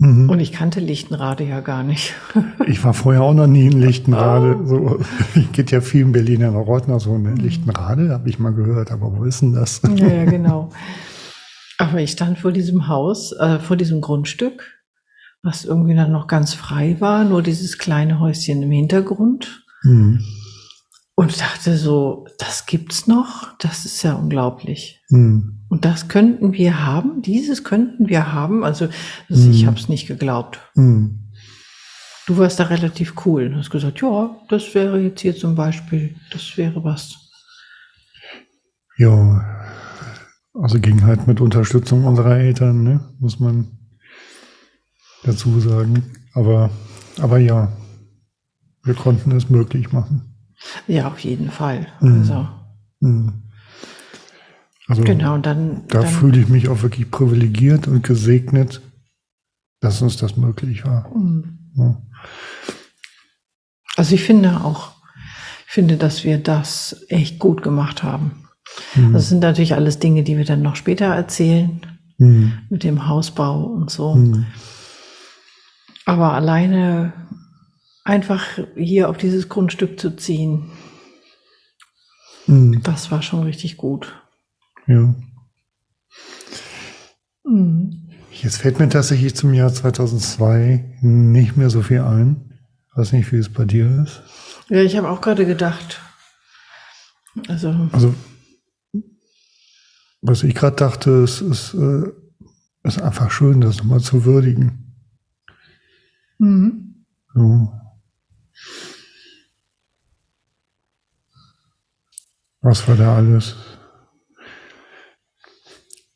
Speaker 1: Mhm. Und ich kannte Lichtenrade ja gar nicht.
Speaker 2: ich war vorher auch noch nie in Lichtenrade. Oh. So, geht ja vielen Berliner Reutner so, ne? Lichtenrade habe ich mal gehört, aber wo ist denn das?
Speaker 1: ja, ja, genau. Aber ich stand vor diesem Haus, äh, vor diesem Grundstück, was irgendwie dann noch ganz frei war, nur dieses kleine Häuschen im Hintergrund. Mhm. Und dachte so, das gibt's noch? Das ist ja unglaublich. Mhm. Und das könnten wir haben, dieses könnten wir haben. Also, also ich mhm. habe es nicht geglaubt. Mhm. Du warst da relativ cool. Du hast gesagt, ja, das wäre jetzt hier zum Beispiel, das wäre was.
Speaker 2: Ja, also ging halt mit Unterstützung unserer Eltern, ne? muss man dazu sagen. Aber, aber ja, wir konnten es möglich machen.
Speaker 1: Ja, auf jeden Fall. Mhm. Also. Mhm.
Speaker 2: Also genau, dann, da dann, fühle ich mich auch wirklich privilegiert und gesegnet, dass uns das möglich war. Mhm. Ja.
Speaker 1: Also ich finde auch, ich finde, dass wir das echt gut gemacht haben. Mhm. Das sind natürlich alles Dinge, die wir dann noch später erzählen, mhm. mit dem Hausbau und so. Mhm. Aber alleine einfach hier auf dieses Grundstück zu ziehen, mhm. das war schon richtig gut.
Speaker 2: Ja. Mhm. Jetzt fällt mir tatsächlich zum Jahr 2002 nicht mehr so viel ein. Ich weiß nicht, wie es bei dir ist.
Speaker 1: Ja, ich habe auch gerade gedacht. Also,
Speaker 2: also was ich gerade dachte, es ist, äh, ist einfach schön, das nochmal zu würdigen. Mhm. So. Was war da alles?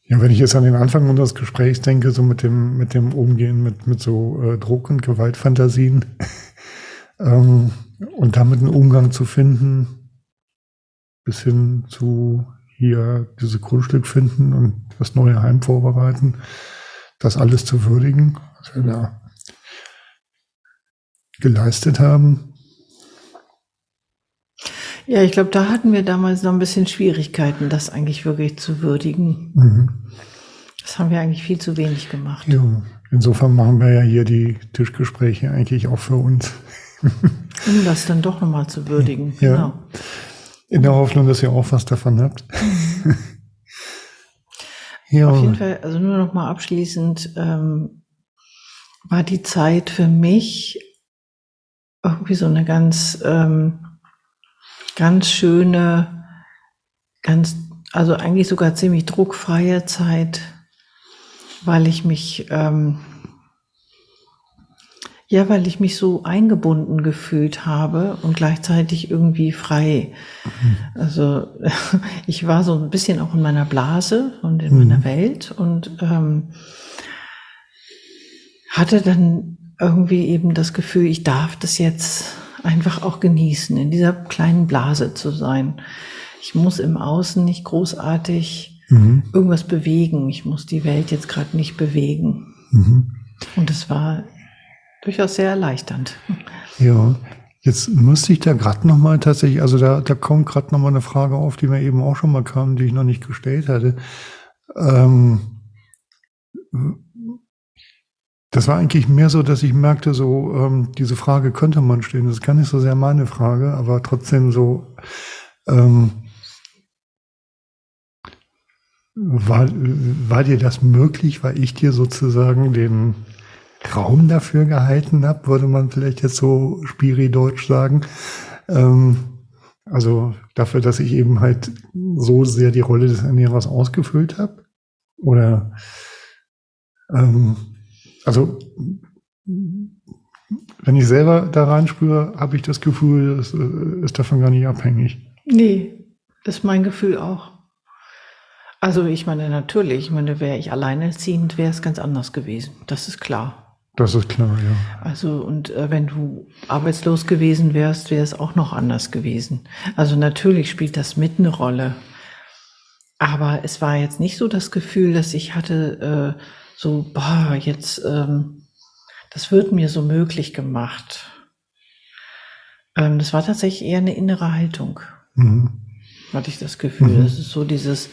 Speaker 2: Ja, wenn ich jetzt an den Anfang unseres Gesprächs denke, so mit dem, mit dem Umgehen mit, mit so äh, Druck- und Gewaltfantasien ähm, und damit einen Umgang zu finden, bis hin zu hier dieses Grundstück finden und das neue Heim vorbereiten, das alles zu würdigen, was wir da geleistet haben.
Speaker 1: Ja, ich glaube, da hatten wir damals noch ein bisschen Schwierigkeiten, das eigentlich wirklich zu würdigen. Mhm. Das haben wir eigentlich viel zu wenig gemacht.
Speaker 2: Ja, insofern machen wir ja hier die Tischgespräche eigentlich auch für uns.
Speaker 1: um das dann doch nochmal zu würdigen.
Speaker 2: Ja. Genau. In der Hoffnung, dass ihr auch was davon habt. Mhm.
Speaker 1: ja. Auf jeden Fall, also nur nochmal abschließend, ähm, war die Zeit für mich irgendwie so eine ganz ähm, ganz schöne, ganz, also eigentlich sogar ziemlich druckfreie Zeit, weil ich mich, ähm, ja, weil ich mich so eingebunden gefühlt habe und gleichzeitig irgendwie frei. Mhm. Also ich war so ein bisschen auch in meiner Blase und in mhm. meiner Welt und ähm, hatte dann irgendwie eben das Gefühl, ich darf das jetzt einfach auch genießen, in dieser kleinen Blase zu sein. Ich muss im Außen nicht großartig mhm. irgendwas bewegen. Ich muss die Welt jetzt gerade nicht bewegen. Mhm. Und es war durchaus sehr erleichternd.
Speaker 2: Ja, jetzt müsste ich da gerade nochmal tatsächlich, also da, da kommt gerade nochmal eine Frage auf, die mir eben auch schon mal kam, die ich noch nicht gestellt hatte. Ähm, das war eigentlich mehr so, dass ich merkte, so ähm, diese Frage könnte man stellen. Das ist gar nicht so sehr meine Frage, aber trotzdem so ähm, war, war dir das möglich, weil ich dir sozusagen den Raum dafür gehalten habe, würde man vielleicht jetzt so spirideutsch sagen. Ähm, also dafür, dass ich eben halt so sehr die Rolle des Ernährers ausgefüllt habe? Oder ähm, also wenn ich selber da reinspüre, habe ich das Gefühl, das äh, ist davon gar nicht abhängig.
Speaker 1: Nee, das ist mein Gefühl auch. Also ich meine natürlich, ich meine, wäre ich alleinerziehend, wäre es ganz anders gewesen. Das ist klar.
Speaker 2: Das ist klar, ja.
Speaker 1: Also und äh, wenn du arbeitslos gewesen wärst, wäre es auch noch anders gewesen. Also natürlich spielt das mit eine Rolle. Aber es war jetzt nicht so das Gefühl, dass ich hatte, äh, so, boah, jetzt, ähm, das wird mir so möglich gemacht. Ähm, das war tatsächlich eher eine innere Haltung. Mhm. Hatte ich das Gefühl. Mhm. Das ist so dieses,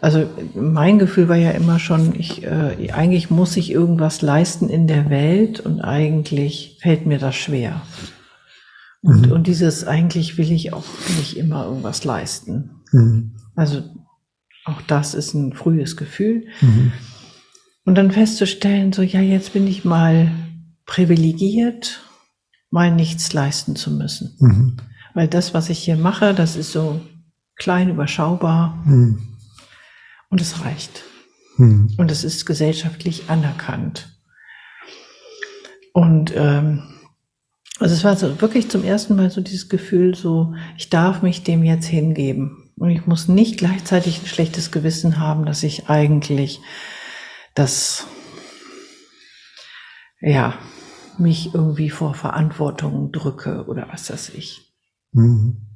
Speaker 1: also mein Gefühl war ja immer schon, ich, äh, eigentlich muss ich irgendwas leisten in der Welt und eigentlich fällt mir das schwer. Und, mhm. und dieses eigentlich will ich auch nicht immer irgendwas leisten. Mhm. Also auch das ist ein frühes Gefühl. Mhm. Und dann festzustellen, so, ja, jetzt bin ich mal privilegiert, mal nichts leisten zu müssen. Mhm. Weil das, was ich hier mache, das ist so klein, überschaubar. Mhm. Und es reicht. Mhm. Und es ist gesellschaftlich anerkannt. Und ähm, also es war so wirklich zum ersten Mal so dieses Gefühl, so ich darf mich dem jetzt hingeben und ich muss nicht gleichzeitig ein schlechtes Gewissen haben, dass ich eigentlich dass ja mich irgendwie vor Verantwortung drücke oder was weiß ich. Mhm.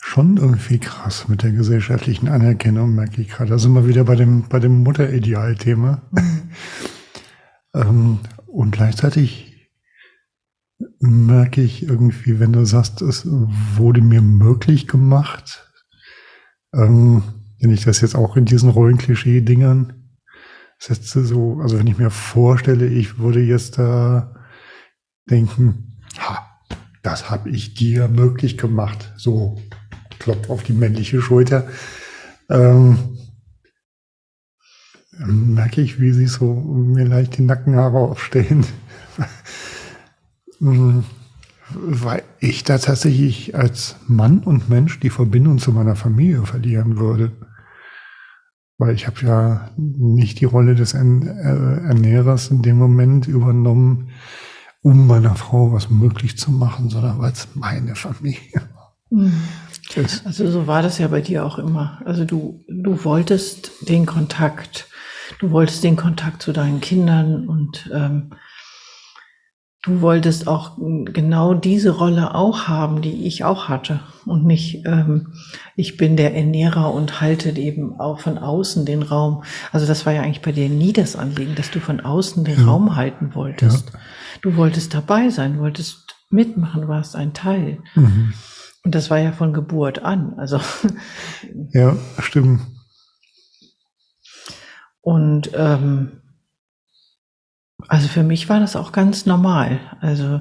Speaker 2: Schon irgendwie krass mit der gesellschaftlichen Anerkennung, merke ich gerade. Da sind wir wieder bei dem, bei dem Mutterideal-Thema. Mhm. ähm, und gleichzeitig merke ich irgendwie, wenn du sagst, es wurde mir möglich gemacht, ähm, wenn ich das jetzt auch in diesen Rollenklischee-Dingern Sätze so, also wenn ich mir vorstelle, ich würde jetzt da denken, ha, das habe ich dir möglich gemacht. So, klopf auf die männliche Schulter. Ähm, merke ich, wie sie so mir leicht die Nackenhaare aufstellen. Hm, weil ich da tatsächlich als Mann und Mensch die Verbindung zu meiner Familie verlieren würde. Weil ich habe ja nicht die Rolle des äh, Ernährers in dem Moment übernommen, um meiner Frau was möglich zu machen, sondern weil es meine Familie war. Mhm.
Speaker 1: Also so war das ja bei dir auch immer. Also du, du wolltest den Kontakt, du wolltest den Kontakt zu deinen Kindern und ähm, du wolltest auch genau diese Rolle auch haben, die ich auch hatte. Und nicht, ähm, ich bin der Ernährer und halte eben auch von außen den Raum. Also das war ja eigentlich bei dir nie das Anliegen, dass du von außen den ja. Raum halten wolltest. Ja. Du wolltest dabei sein, wolltest mitmachen, warst ein Teil. Mhm. Und das war ja von Geburt an. Also
Speaker 2: ja, stimmt.
Speaker 1: Und ähm, also für mich war das auch ganz normal. Also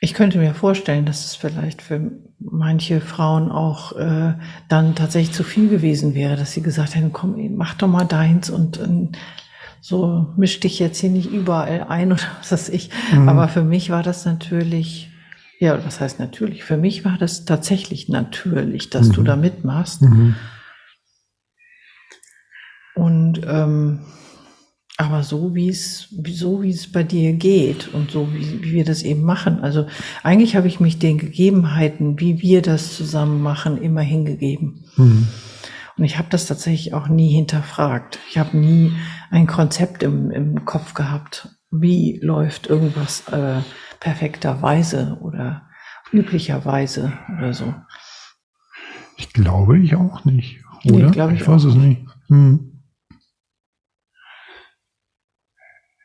Speaker 1: ich könnte mir vorstellen, dass es vielleicht für manche Frauen auch äh, dann tatsächlich zu viel gewesen wäre, dass sie gesagt hätten, komm, mach doch mal deins und äh, so misch dich jetzt hier nicht überall ein oder was weiß ich. Mhm. Aber für mich war das natürlich ja, was heißt natürlich? Für mich war das tatsächlich natürlich, dass mhm. du da mitmachst. Mhm. Und ähm, aber so wie es so wie es bei dir geht und so wie, wie wir das eben machen. Also eigentlich habe ich mich den Gegebenheiten, wie wir das zusammen machen, immer hingegeben. Mhm. Und ich habe das tatsächlich auch nie hinterfragt. Ich habe nie ein Konzept im, im Kopf gehabt, wie läuft irgendwas äh, perfekterweise oder üblicherweise oder so.
Speaker 2: Ich glaube ich auch nicht. Oder? Nee, ich, ich weiß es nicht. Hm.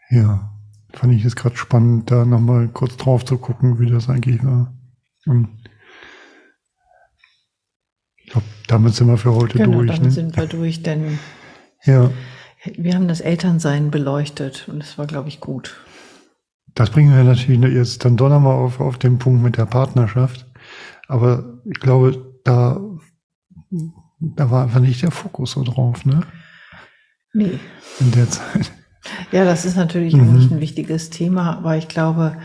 Speaker 2: Ja, fand ich jetzt gerade spannend, da nochmal kurz drauf zu gucken, wie das eigentlich war. Und ich glaube, damit sind wir für heute genau, durch.
Speaker 1: Damit ne? sind wir durch, denn ja. wir haben das Elternsein beleuchtet und es war, glaube ich, gut.
Speaker 2: Das bringen wir natürlich jetzt dann doch nochmal auf, auf den Punkt mit der Partnerschaft. Aber ich glaube, da, da war einfach nicht der Fokus so drauf, ne?
Speaker 1: Nee.
Speaker 2: In der Zeit.
Speaker 1: Ja, das ist natürlich mhm. nicht ein wichtiges Thema, aber ich glaube,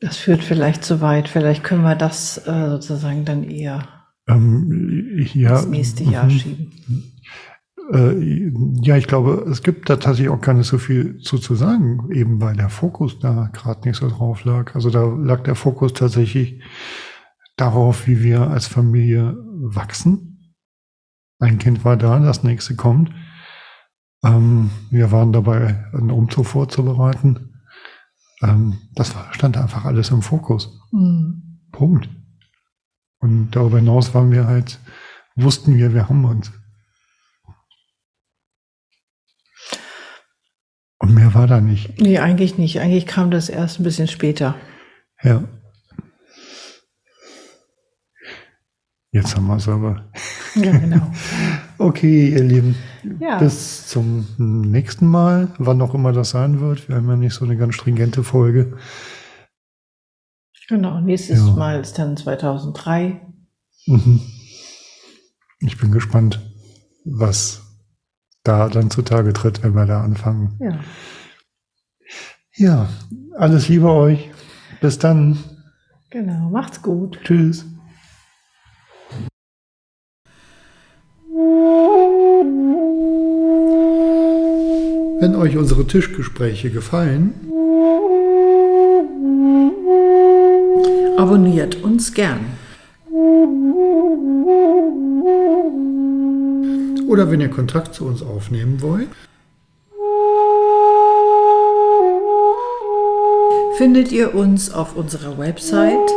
Speaker 1: das führt vielleicht zu weit. Vielleicht können wir das äh, sozusagen dann eher ähm, ja, ins nächste Jahr mhm. schieben.
Speaker 2: Äh, ja, ich glaube, es gibt da tatsächlich auch gar nicht so viel zu, zu sagen, eben weil der Fokus da gerade nicht so drauf lag. Also da lag der Fokus tatsächlich darauf, wie wir als Familie wachsen. Ein Kind war da, das nächste kommt. Ähm, wir waren dabei, einen Umzug vorzubereiten. Ähm, das stand einfach alles im Fokus. Mhm. Punkt. Und darüber hinaus waren wir halt, wussten wir, wir haben uns. Und mehr war da nicht.
Speaker 1: Nee, eigentlich nicht. Eigentlich kam das erst ein bisschen später.
Speaker 2: Ja. Jetzt haben wir es aber.
Speaker 1: Ja, genau.
Speaker 2: okay, ihr Lieben. Ja. Bis zum nächsten Mal, wann auch immer das sein wird. Wir haben ja nicht so eine ganz stringente Folge.
Speaker 1: Genau, nächstes ja. Mal ist dann 2003.
Speaker 2: Mhm. Ich bin gespannt, was da dann zutage tritt, wenn wir da anfangen.
Speaker 1: Ja.
Speaker 2: Ja, alles Liebe euch. Bis dann.
Speaker 1: Genau, macht's gut.
Speaker 2: Tschüss. Wenn euch unsere Tischgespräche gefallen,
Speaker 1: abonniert uns gern.
Speaker 2: oder wenn ihr Kontakt zu uns aufnehmen wollt,
Speaker 1: findet ihr uns auf unserer Website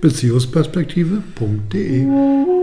Speaker 2: beziehungsperspektive.de.